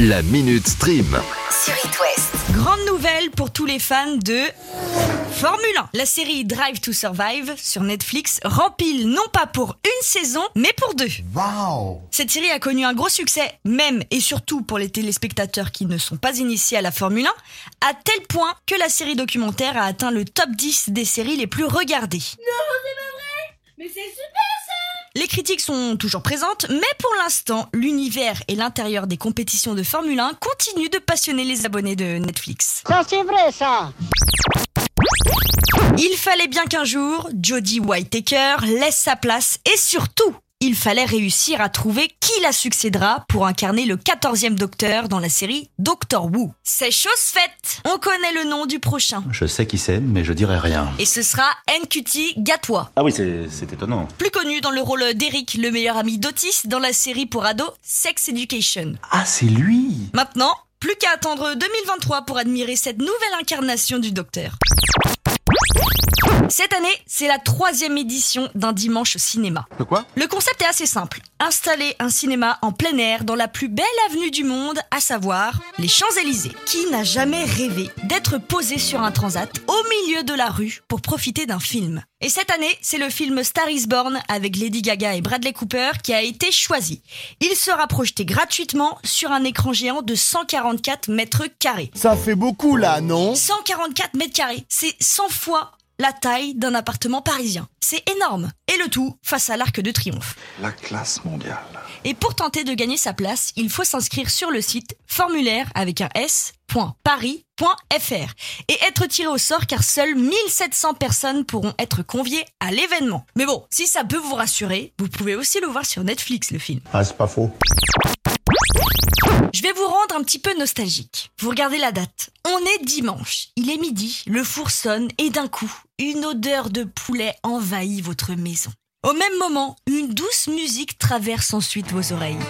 La Minute Stream. sur It West. Grande nouvelle pour tous les fans de Formule 1. La série Drive to Survive sur Netflix rempile non pas pour une saison, mais pour deux. Wow Cette série a connu un gros succès, même et surtout pour les téléspectateurs qui ne sont pas initiés à la Formule 1, à tel point que la série documentaire a atteint le top 10 des séries les plus regardées. Mais c'est super critiques sont toujours présentes, mais pour l'instant, l'univers et l'intérieur des compétitions de Formule 1 continuent de passionner les abonnés de Netflix. Ça c'est vrai ça Il fallait bien qu'un jour, Jodie Whittaker laisse sa place et surtout, il fallait réussir à trouver qui la succédera pour incarner le 14e docteur dans la série Doctor Who. C'est chose faite On connaît le nom du prochain. Je sais qui c'est, mais je dirai rien. Et ce sera NQT Gatwa, Ah oui, c'est c'est étonnant. plus connu dans le rôle d'Eric, le meilleur ami d'Otis dans la série pour ados Sex Education. Ah, c'est lui Maintenant, plus qu'à attendre 2023 pour admirer cette nouvelle incarnation du Docteur. Cette année, c'est la troisième édition d'un dimanche cinéma. De quoi? Le concept est assez simple. Installer un cinéma en plein air dans la plus belle avenue du monde, à savoir les Champs-Élysées. Qui n'a jamais rêvé d'être posé sur un transat au milieu de la rue pour profiter d'un film? Et cette année, c'est le film Star is Born avec Lady Gaga et Bradley Cooper qui a été choisi. Il sera projeté gratuitement sur un écran géant de 144 mètres carrés. Ça fait beaucoup là, non? 144 mètres carrés, c'est 100 fois la taille d'un appartement parisien. C'est énorme. Et le tout face à l'Arc de Triomphe. La classe mondiale. Et pour tenter de gagner sa place, il faut s'inscrire sur le site formulaire avec un s.paris.fr et être tiré au sort car seules 1700 personnes pourront être conviées à l'événement. Mais bon, si ça peut vous rassurer, vous pouvez aussi le voir sur Netflix le film. Ah, c'est pas faux. Je vais vous rendre un petit peu nostalgique. Vous regardez la date. On est dimanche. Il est midi, le four sonne et d'un coup, une odeur de poulet envahit votre maison. Au même moment, une douce musique traverse ensuite vos oreilles.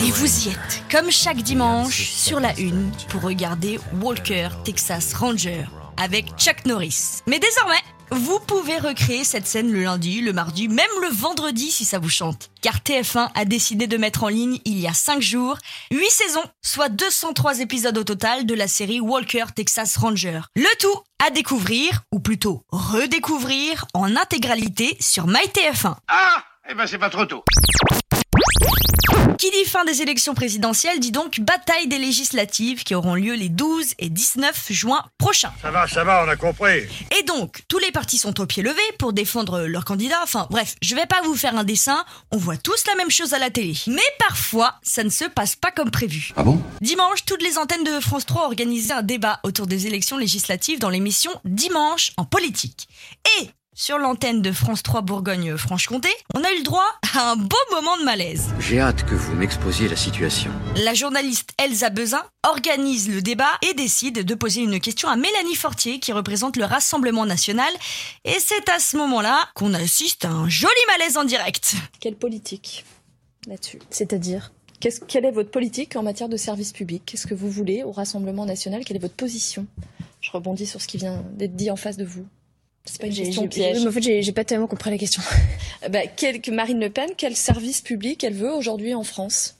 Et vous y êtes, comme chaque dimanche, sur la une, pour regarder Walker Texas Ranger avec Chuck Norris. Mais désormais, vous pouvez recréer cette scène le lundi, le mardi, même le vendredi si ça vous chante. Car TF1 a décidé de mettre en ligne, il y a 5 jours, 8 saisons, soit 203 épisodes au total de la série Walker Texas Ranger. Le tout à découvrir, ou plutôt redécouvrir, en intégralité sur MyTF1. Ah Eh ben c'est pas trop tôt. Qui dit fin des élections présidentielles dit donc bataille des législatives qui auront lieu les 12 et 19 juin prochains. Ça va, ça va, on a compris. Et donc, tous les partis sont au pied levé pour défendre leurs candidats. Enfin, bref, je vais pas vous faire un dessin, on voit tous la même chose à la télé. Mais parfois, ça ne se passe pas comme prévu. Ah bon? Dimanche, toutes les antennes de France 3 ont organisé un débat autour des élections législatives dans l'émission Dimanche en politique. Et sur l'antenne de France 3 Bourgogne-Franche-Comté, on a eu le droit à un beau moment de malaise. J'ai hâte que vous m'exposiez la situation. La journaliste Elsa Bezin organise le débat et décide de poser une question à Mélanie Fortier qui représente le Rassemblement national. Et c'est à ce moment-là qu'on assiste à un joli malaise en direct. Quelle politique là-dessus C'est-à-dire? Qu'est-ce- Quelle est votre politique en matière de service public? Qu'est-ce que vous voulez au Rassemblement national? Quelle est votre position? Je rebondis sur ce qui vient d'être dit en face de vous. C'est pas une question piège. mais en fait, j'ai pas tellement compris la question. Euh, bah, quel- que Marine Le Pen, quel service public elle veut aujourd'hui en France?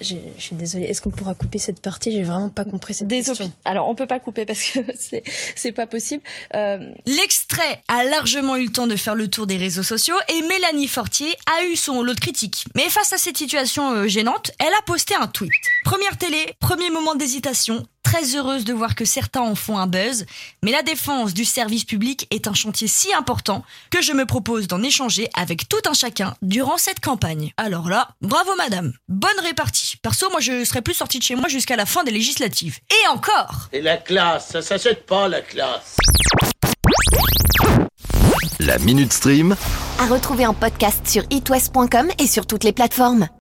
Je suis désolée. Est-ce qu'on pourra couper cette partie? J'ai vraiment pas compris cette Désolée. question. Alors on peut pas couper parce que c'est c'est pas possible. Euh, L'extrait a largement eu le temps de faire le tour des réseaux sociaux et Mélanie Fortier a eu son lot de critiques. Mais face à cette situation euh, gênante, elle a posté un tweet. Première télé, premier moment d'hésitation, très heureuse de voir que certains en font un buzz, mais la défense du service public est un chantier si important que je me propose d'en échanger avec tout un chacun durant cette campagne. Alors là, bravo madame, bonne répartie. Perso, moi je serais plus sortie de chez moi jusqu'à la fin des législatives. Et encore Et la classe, ça s'achète pas la classe. La Minute Stream. À retrouver en podcast sur itwest.com et sur toutes les plateformes.